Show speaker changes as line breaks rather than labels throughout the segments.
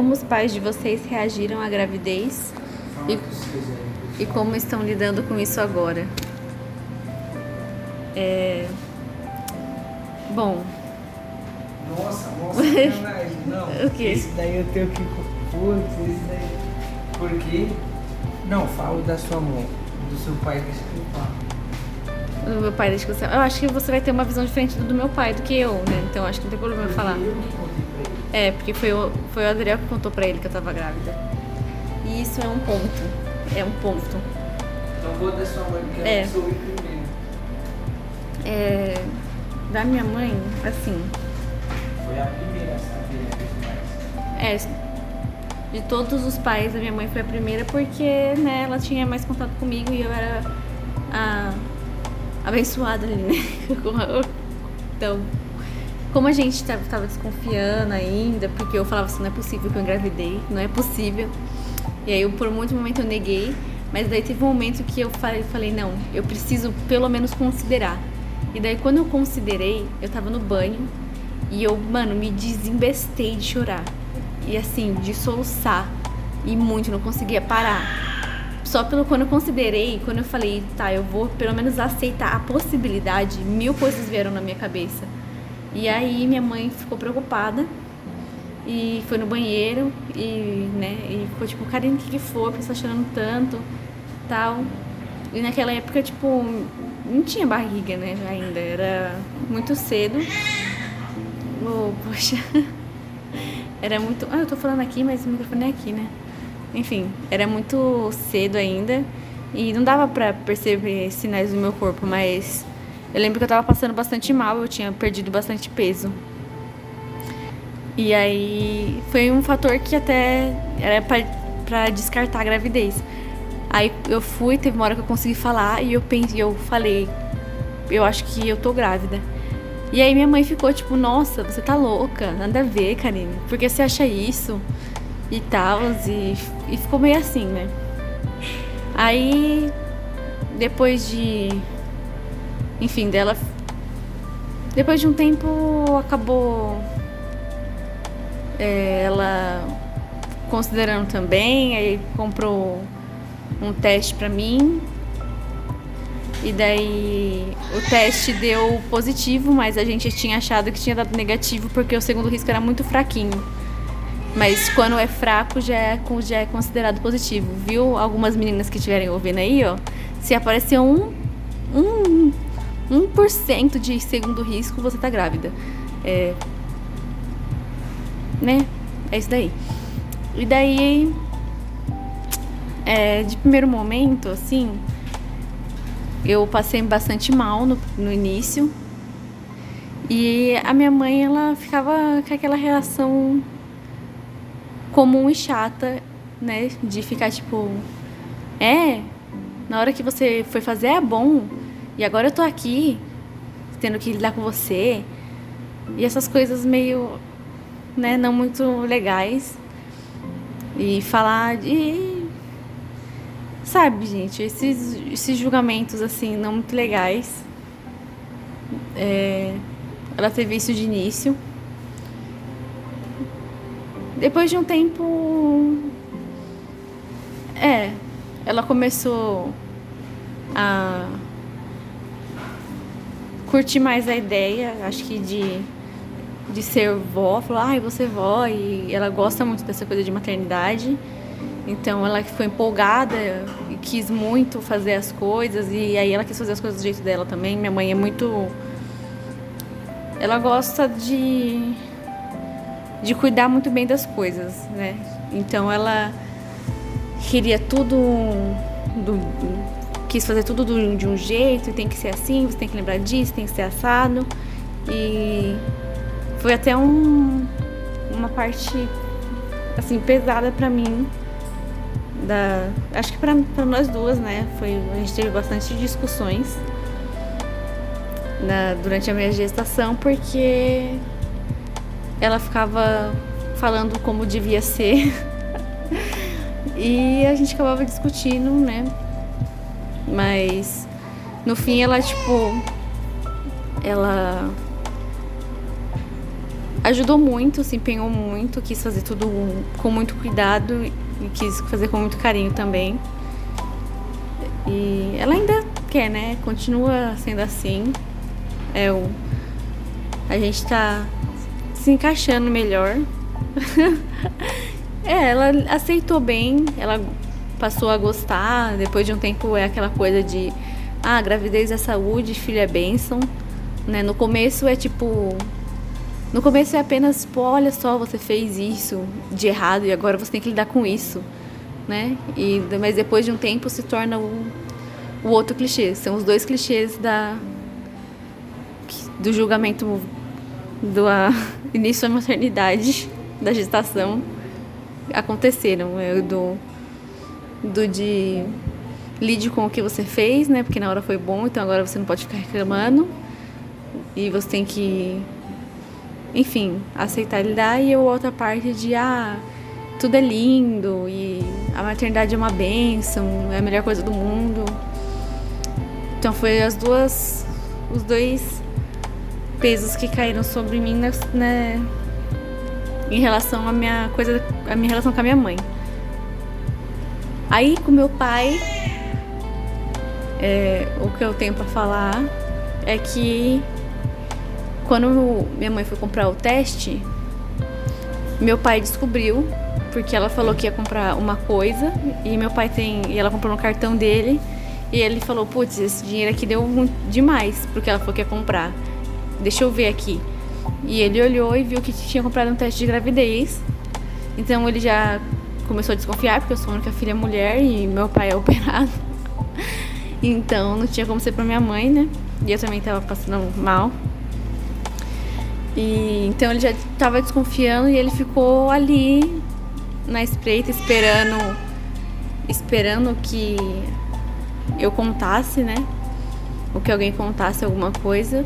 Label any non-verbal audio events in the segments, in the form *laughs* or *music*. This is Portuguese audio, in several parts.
Como os pais de vocês reagiram à gravidez e, e como estão lidando com isso agora? É. Bom.
Nossa, nossa. Não. *laughs*
O quê?
Esse daí eu tenho que. Putz, esse daí. Por quê? Não, falo da sua mão. Do seu pai, que falo.
Do meu pai, que você. Eu acho que você vai ter uma visão diferente do meu pai do que eu, né? Então acho que não tem problema eu falar.
Eu
É, porque foi o, foi o Adriel que contou pra ele que eu tava grávida. E isso é um ponto. É um ponto.
Então vou da sua mãe, porque
É.
eu soube primeiro.
É. Da minha mãe, assim.
Foi a primeira pais.
É, de todos os pais, a minha mãe foi a primeira porque, né, ela tinha mais contato comigo e eu era a abençoada ali, né? *laughs* então, como a gente tava, tava desconfiando ainda, porque eu falava assim, não é possível que eu engravidei, não é possível. E aí, eu, por muito momento, eu neguei, mas daí teve um momento que eu falei, falei, não, eu preciso pelo menos considerar. E daí, quando eu considerei, eu tava no banho e eu, mano, me desembestei de chorar. E assim, de soluçar. E muito, não conseguia parar. Só pelo quando eu considerei, quando eu falei, tá, eu vou pelo menos aceitar a possibilidade, mil coisas vieram na minha cabeça. E aí minha mãe ficou preocupada e foi no banheiro e, né, e ficou tipo, Karine, o que, que foi? Porque você tá chorando tanto, tal. E naquela época, tipo, não tinha barriga, né, ainda, era muito cedo. Oh, poxa. *laughs* Era muito. Ah, eu tô falando aqui, mas o microfone é aqui, né? Enfim, era muito cedo ainda e não dava pra perceber sinais do meu corpo, mas eu lembro que eu tava passando bastante mal, eu tinha perdido bastante peso. E aí foi um fator que até era pra descartar a gravidez. Aí eu fui, teve uma hora que eu consegui falar e eu pensei, eu falei, eu acho que eu tô grávida. E aí minha mãe ficou tipo, nossa, você tá louca, nada a ver, Karine. Por que você acha isso? E tal, e, e ficou meio assim, né? Aí, depois de. Enfim, dela. Depois de um tempo, acabou. é, ela considerando também, aí comprou um teste pra mim. E daí o teste deu positivo, mas a gente tinha achado que tinha dado negativo porque o segundo risco era muito fraquinho. Mas quando é fraco já é, já é considerado positivo, viu? Algumas meninas que estiverem ouvindo aí, ó. Se aparecer um, um, 1% de segundo risco, você tá grávida. É. Né? É isso daí. E daí. É, de primeiro momento, assim. Eu passei bastante mal no, no início. E a minha mãe, ela ficava com aquela reação comum e chata, né? De ficar tipo, é, na hora que você foi fazer é bom, e agora eu tô aqui, tendo que lidar com você. E essas coisas meio, né, não muito legais. E falar de. Sabe, gente, esses, esses julgamentos assim, não muito legais. É, ela teve isso de início. Depois de um tempo. É, ela começou a curtir mais a ideia, acho que de, de ser vó. Falou, ai, você vó. E ela gosta muito dessa coisa de maternidade. Então ela ficou empolgada e quis muito fazer as coisas. E aí ela quis fazer as coisas do jeito dela também. Minha mãe é muito. Ela gosta de de cuidar muito bem das coisas, né? Então ela queria tudo do, quis fazer tudo do- de um jeito, tem que ser assim, você tem que lembrar disso, tem que ser assado. E foi até um, uma parte assim pesada pra mim da acho que pra nós duas, né? Foi a gente teve bastante discussões na, durante a minha gestação porque ela ficava falando como devia ser. *laughs* e a gente acabava discutindo, né? Mas no fim ela tipo ela ajudou muito, se empenhou muito, quis fazer tudo com muito cuidado e quis fazer com muito carinho também. E ela ainda quer, né? Continua sendo assim. É o a gente tá se encaixando melhor. *laughs* é, ela aceitou bem, ela passou a gostar. Depois de um tempo é aquela coisa de ah, gravidez é saúde, filho é bênção. Né? No começo é tipo. No começo é apenas, pô, olha só, você fez isso de errado e agora você tem que lidar com isso. Né? E, mas depois de um tempo se torna o, o outro clichê. São os dois clichês da, do julgamento do a, *laughs* início da maternidade, da gestação, aconteceram. Eu, do, do de lide com o que você fez, né? Porque na hora foi bom, então agora você não pode ficar reclamando. E você tem que, enfim, aceitar lidar. E a outra parte de, ah, tudo é lindo e a maternidade é uma bênção, é a melhor coisa do mundo. Então foi as duas, os dois pesos que caíram sobre mim, né, em relação à minha coisa, a minha relação com a minha mãe. Aí com meu pai, é, o que eu tenho para falar é que quando minha mãe foi comprar o teste, meu pai descobriu porque ela falou que ia comprar uma coisa e meu pai tem e ela comprou no cartão dele e ele falou putz esse dinheiro aqui deu demais porque ela falou que ia comprar deixa eu ver aqui. E ele olhou e viu que tinha comprado um teste de gravidez. Então ele já começou a desconfiar, porque eu sou a única filha mulher e meu pai é *laughs* operado. Então não tinha como ser pra minha mãe, né? E eu também tava passando mal. E então ele já tava desconfiando e ele ficou ali na espreita esperando esperando que eu contasse, né? Ou que alguém contasse alguma coisa.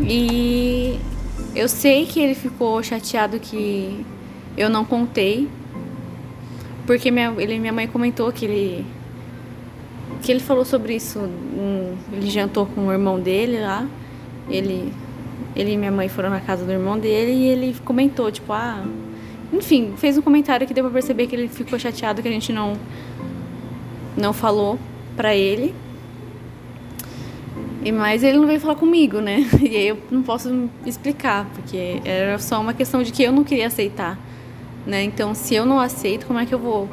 E eu sei que ele ficou chateado que eu não contei. Porque minha, ele, minha mãe comentou que ele. Que ele falou sobre isso. Um, ele jantou com o irmão dele lá. Ele, ele e minha mãe foram na casa do irmão dele e ele comentou, tipo, ah. Enfim, fez um comentário que deu pra perceber que ele ficou chateado que a gente não. Não falou pra ele. E mas ele não veio falar comigo, né? *laughs* E aí eu não posso explicar, porque era só uma questão de que eu não queria aceitar, né? Então, se eu não aceito, como é que eu vou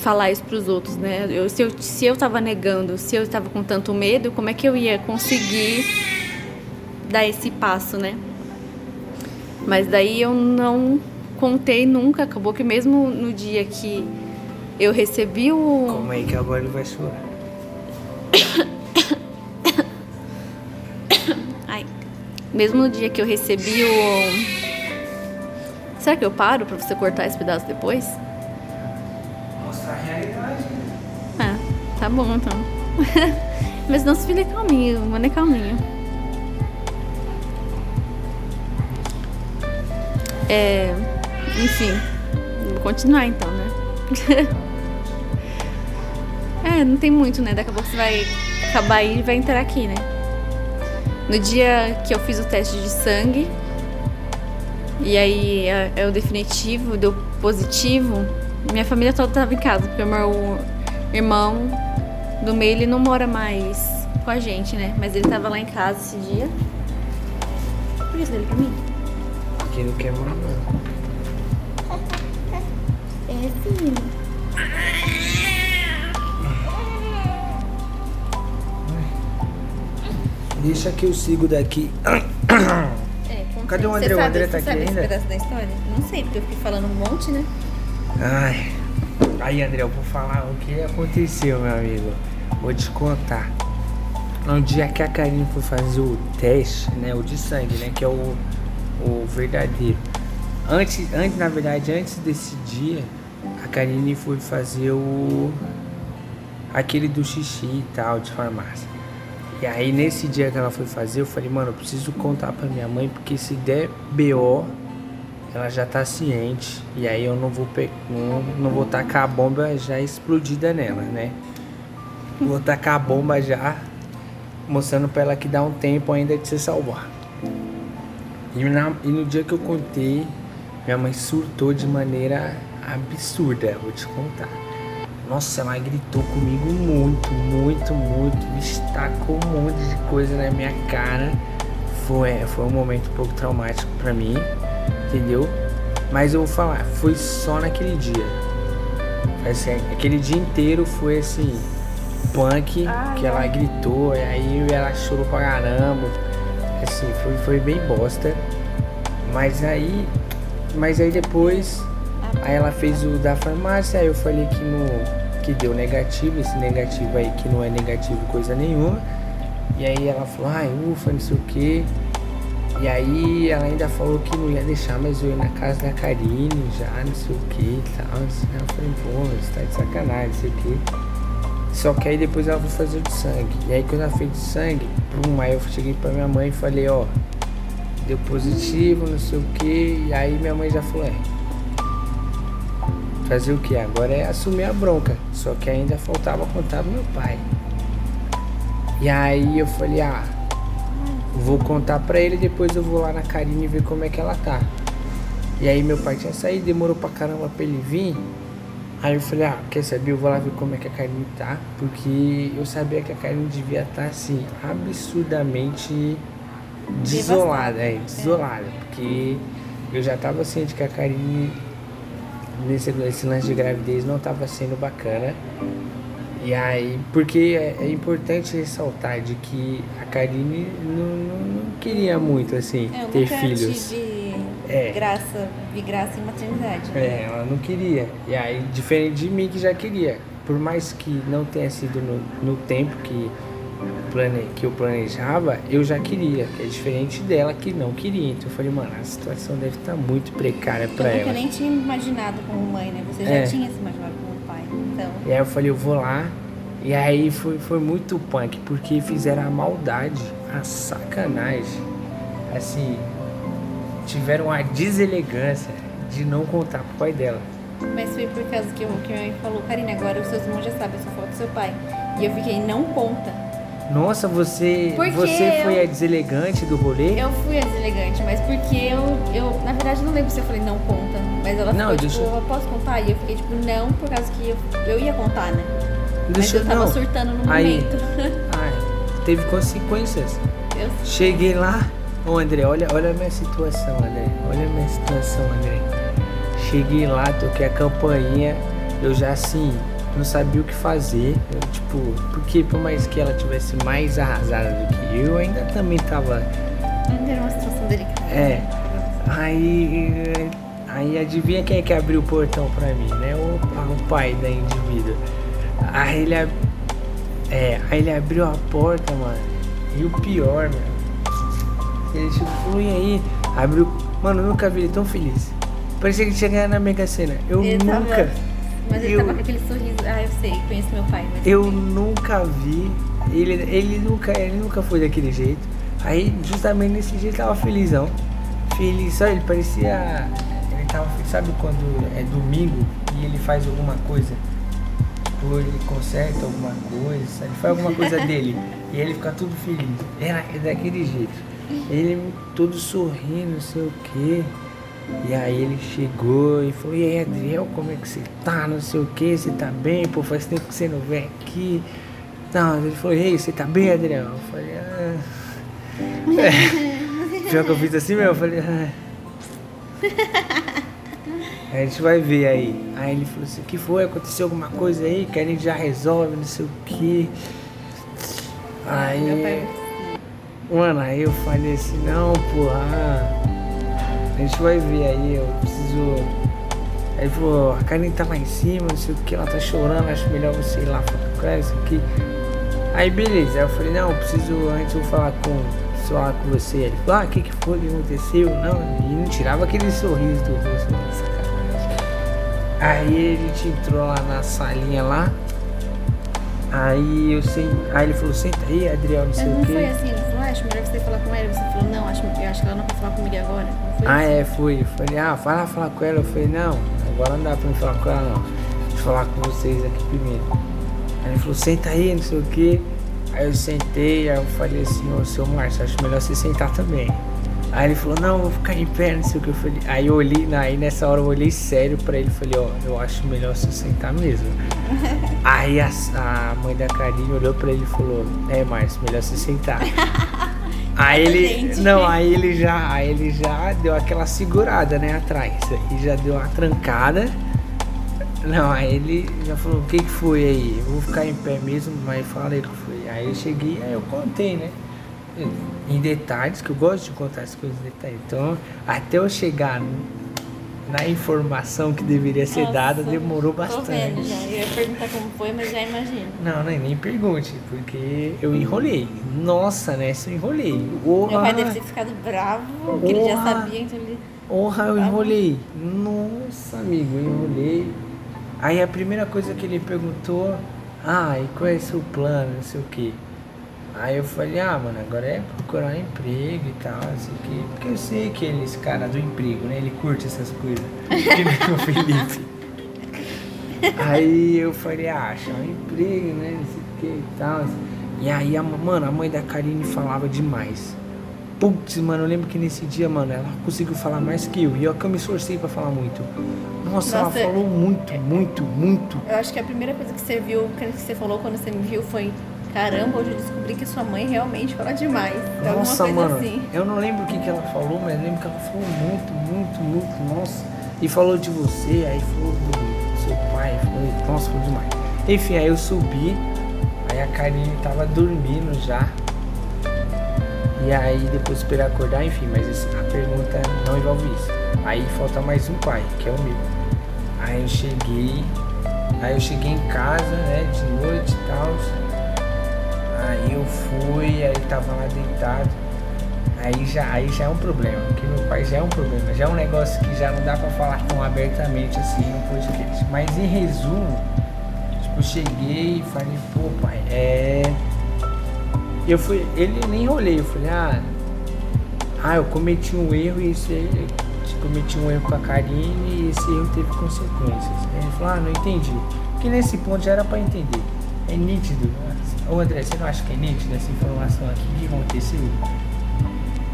falar isso para os outros, né? Eu, se eu se eu tava negando, se eu estava com tanto medo, como é que eu ia conseguir dar esse passo, né? Mas daí eu não contei nunca, acabou que mesmo no dia que eu recebi o
Como é que agora ele vai chorar? *coughs*
Mesmo no dia que eu recebi o. Será que eu paro pra você cortar esse pedaço depois?
Mostrar a realidade.
Ah, tá bom então. *laughs* Mas não se fique calminho, mano é calminho. É. Enfim. Vou continuar então, né? *laughs* é, não tem muito, né? Daqui a pouco você vai acabar aí e vai entrar aqui, né? No dia que eu fiz o teste de sangue, e aí é, é o definitivo, deu positivo, minha família toda estava em casa, porque o meu irmão do meio ele não mora mais com a gente, né? Mas ele estava lá em casa esse dia. Por isso dele pra mim?
Porque não quer mandar.
É, filho.
Deixa que eu sigo daqui. *coughs* Cadê o André? O André tá aqui
sabe
ainda?
esse pedaço da história? Não sei, porque eu fiquei falando um monte, né?
Ai. Aí, André, eu vou falar o que aconteceu, meu amigo. Vou te contar. No dia que a Karine foi fazer o teste, né? O de sangue, né? Que é o, o verdadeiro. Antes, antes, na verdade, antes desse dia, a Karine foi fazer o. aquele do xixi e tal, de farmácia. E aí nesse dia que ela foi fazer, eu falei, mano, eu preciso contar pra minha mãe, porque se der BO, ela já tá ciente. E aí eu não vou pe... não, não vou tacar a bomba já explodida nela, né? Vou tacar a bomba já, mostrando pra ela que dá um tempo ainda de se salvar. E, na, e no dia que eu contei, minha mãe surtou de maneira absurda, vou te contar. Nossa, ela gritou comigo muito, muito, muito. Destacou um monte de coisa na minha cara. Foi, foi um momento um pouco traumático para mim, entendeu? Mas eu vou falar, foi só naquele dia. Assim, aquele dia inteiro foi assim, punk, ai, que ela gritou, e aí ela chorou pra caramba. Assim, foi, foi bem bosta. Mas aí. Mas aí depois Aí ela fez o da farmácia, aí eu falei que, no, que deu negativo, esse negativo aí que não é negativo coisa nenhuma. E aí ela falou, ai, ufa, não sei o que. E aí ela ainda falou que não ia deixar mais eu ir na casa da Karine já, não sei o que e tal. Eu falei, pô, você tá de sacanagem, não sei o que. Só que aí depois ela foi fazer de sangue. E aí quando ela fez de sangue, pum, aí eu cheguei pra minha mãe e falei, ó, deu positivo, não sei o que. E aí minha mãe já falou, é, fazer o que? Agora é assumir a bronca. Só que ainda faltava contar pro meu pai. E aí eu falei, ah, vou contar pra ele, depois eu vou lá na Karine ver como é que ela tá. E aí meu pai tinha saído, demorou pra caramba pra ele vir. Aí eu falei, ah, quer saber? Eu vou lá ver como é que a Karine tá. Porque eu sabia que a Karine devia estar tá, assim, absurdamente desolada, é, desolada. Porque eu já tava ciente que a Karine nesse, esse lance de gravidez não estava sendo bacana. E aí, porque é, é, importante ressaltar de que a Karine não, não, queria muito, assim,
é,
ter filhos.
Tive é. graça, vi graça em maternidade. Né?
É, ela não queria. E aí, diferente de mim que já queria. Por mais que não tenha sido no, no tempo que que eu planejava, eu já queria. É diferente dela que não queria. Então eu falei, mano, a situação deve estar tá muito precária para ela.
Eu nem tinha imaginado como mãe, né? Você já é. tinha se imaginado como pai. Então.
E aí eu falei, eu vou lá. E aí foi, foi muito punk, porque fizeram a maldade, a sacanagem. Assim, tiveram a deselegância de não contar pro pai dela.
Mas foi por causa que o que minha mãe falou, Karina, agora os seus irmãos já sabem, só falta seu pai. E eu fiquei, não conta.
Nossa, você porque você foi a deselegante do rolê?
Eu fui a deselegante, mas porque eu, eu na verdade não lembro se eu falei não conta, mas ela não, ficou deixa... tipo, eu posso contar? E eu fiquei tipo, não, por causa que eu, eu ia contar, né? Deixa, mas eu tava não. surtando no Aí, momento. *laughs*
Ai, teve consequências. Eu Cheguei lá, ô André, olha, olha a minha situação, André. Olha a minha situação, André. Cheguei lá, toquei a campainha, eu já assim, não sabia o que fazer. Eu, tipo, porque por mais que ela tivesse mais arrasada do que eu, ainda também tava.
Ainda era uma situação delicada.
É. Aí. Aí adivinha quem é que abriu o portão pra mim, né? O, o pai da indivídua. Aí ele, é, aí ele abriu a porta, mano. E o pior, meu. Ele tipo, e aí? Abriu. Mano, eu nunca vi ele tão feliz. Parecia que ele tinha ganhado na Mega Sena. Eu ele nunca. Tava
mas ele eu, tava com aquele sorriso. Eu sei, conheço meu pai.
eu nunca vi. Ele, ele, nunca, ele nunca foi daquele jeito. Aí, justamente nesse dia, ele tava felizão. Feliz, só ele parecia. Ele tava. Sabe quando é domingo e ele faz alguma coisa? Tipo, ele conserta alguma coisa, ele faz alguma coisa *laughs* dele. E ele fica tudo feliz. Era é daquele jeito. Ele todo sorrindo, não sei o quê. E aí ele chegou e falou, e aí Adriel, como é que você tá? Não sei o que, você tá bem? Pô, faz tempo que você não vem aqui. Não, ele falou, ei, você tá bem, Adriel? Eu falei, ah. É. *laughs* Pior que eu fiz assim mesmo, eu falei, ah. a gente vai ver aí. Aí ele falou assim, o que foi? Aconteceu alguma coisa aí que a gente já resolve, não sei o que. Aí. Mano, aí eu falei assim, não, porra. A gente vai ver aí, eu preciso. Aí falou, a Karen tá lá em cima, não sei o que, ela tá chorando, acho melhor você ir lá falar com ela, isso aqui. Aí beleza, eu falei, não, eu preciso, antes eu vou falar com. Falar com você. Ele falou, ah, o que, que foi que aconteceu? Não, e não tirava aquele sorriso do rosto, Aí a gente entrou lá na salinha lá. Aí eu sei. Aí ele falou, senta aí, Adriel, não sei o.
Não foi assim, ela não vai falar comigo agora.
ah, assim? é, fui. Falei, ah, vai lá falar com ela. Eu falei, não, agora não dá pra me falar com ela não. Deixa eu falar com vocês aqui primeiro. Aí ele falou, senta aí, não sei o quê. Aí eu sentei, aí eu falei assim, ô seu Márcio, acho melhor você sentar também. Aí ele falou, não, vou ficar em pé, não sei o que eu falei. Aí eu olhei, aí nessa hora eu olhei sério pra ele e falei, ó, eu acho melhor você sentar mesmo. *laughs* aí a, a mãe da Karine olhou pra ele e falou, é, Márcio, melhor você sentar. *laughs* Aí ele. Não, aí ele já. Aí ele já deu aquela segurada, né, atrás. Aí já deu uma trancada. Não, aí ele já falou, o que, que foi aí? Eu vou ficar em pé mesmo, mas falei o que foi. Aí eu cheguei, aí eu contei, né? Em detalhes, que eu gosto de contar as coisas em detalhes. Então, até eu chegar na informação que deveria ser
Nossa,
dada, demorou
Tô
bastante.
vendo já. Eu ia perguntar como foi, mas já imagino.
Não, nem, nem pergunte, porque eu enrolei. Nossa, né? Se eu enrolei.
Meu pai
Orra,
deve ter ficado bravo, porque ele já sabia, então ele.
orra, eu enrolei. Nossa, amigo, eu enrolei. Aí a primeira coisa que ele perguntou, ah, e qual é o seu plano, não sei o quê. Aí eu falei, ah, mano, agora é procurar um emprego e tal, não sei o quê. Porque eu sei que ele, esse cara do emprego, né? Ele curte essas coisas. Que nem o Felipe. *laughs* Aí eu falei, ah, achar um emprego, né? Não sei o que e tal. E aí, a, mano, a mãe da Karine falava demais. Putz, mano, eu lembro que nesse dia, mano, ela conseguiu falar mais que eu. E eu que eu me esforcei pra falar muito. Nossa,
Nossa,
ela falou muito, muito, muito.
Eu acho que a primeira coisa que você viu, que você falou quando você me viu foi: caramba, hoje eu descobri que sua mãe realmente fala demais. Alguma
Nossa,
coisa
mano,
assim.
eu não lembro o que, que ela falou, mas eu lembro que ela falou muito, muito, muito, nossa. E falou de você, aí falou do seu pai, falou, nossa, falou demais. Enfim, aí eu subi, aí a Karine tava dormindo já. E aí depois esperar acordar, enfim, mas a pergunta não envolve isso. Aí falta mais um pai, que é o meu. Aí eu cheguei, aí eu cheguei em casa, né, de noite e tal. Aí eu fui, aí tava lá deitado. Aí já, aí já é um problema, porque meu pai já é um problema, já é um negócio que já não dá pra falar tão abertamente assim no podcast. Mas em resumo, tipo, eu cheguei e falei, pô pai, é. Eu fui, ele nem enrolei, eu falei, ah, ah, eu cometi um erro e esse eu cometi um erro com a Karine e esse erro teve consequências. Aí ele falou, ah, não entendi. Porque nesse ponto já era pra entender. É nítido. Ô André, você não acha que é nítido essa informação aqui? O que aconteceu?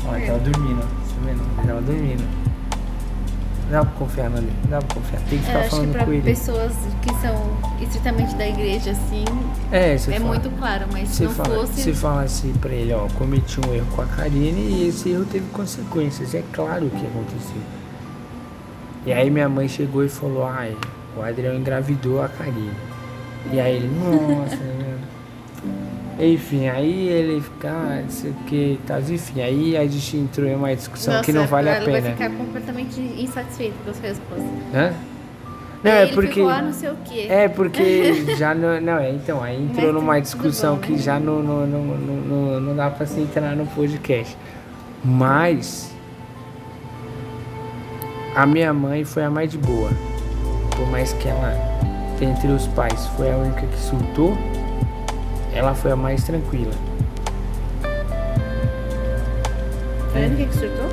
Ó, ele tava dormindo. Tá vendo? Ele tava dormindo. Não dá pra confiar André, não dá pra confiar. Tem que
Eu
ficar
acho que
falando
pra
com ele.
pessoas que são estritamente da igreja, assim,
É,
é
fala.
muito claro, mas se
Você
não
fala,
fosse.
você fala assim pra ele, ó, cometi um erro com a Karine e esse erro teve consequências. É claro o que aconteceu. E aí minha mãe chegou e falou, ai, o Adriano engravidou a Karine. E aí ele, nossa, né? Enfim, aí ele fica, ah, não sei o que e tal. Enfim, aí a gente entrou em uma discussão
Nossa,
que não vale a pena.
vai ficar completamente insatisfeito com a sua resposta.
Hã? Não, é
ele
porque.
ficou, ah, não sei o quê.
É porque *laughs* já não. Não, é, então, aí entrou numa discussão
bom,
que
né?
já não, não, não, não, não, dá pra se entrar no podcast. Mas a minha mãe foi a mais de boa. Por mais que ela, dentre os pais, foi a única que surtou, ela foi a mais tranquila.
Foi ele que surtou?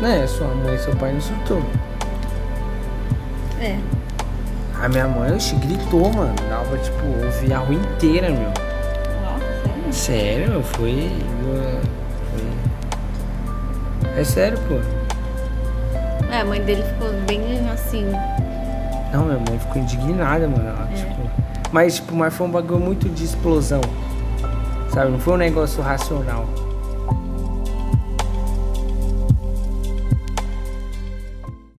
Né, sua mãe e seu pai não surtou.
É.
A minha mãe, oxe, gritou, mano. Dava, tipo, ouvir a rua inteira, meu.
Nossa, sério?
Sério, foi. foi... É sério, pô.
É, a mãe dele ficou bem assim.
Não, minha mãe ficou indignada, mano. Ela,
É.
tipo... Mas, tipo, mas foi um bagulho muito de explosão. Sabe? Não foi um negócio racional.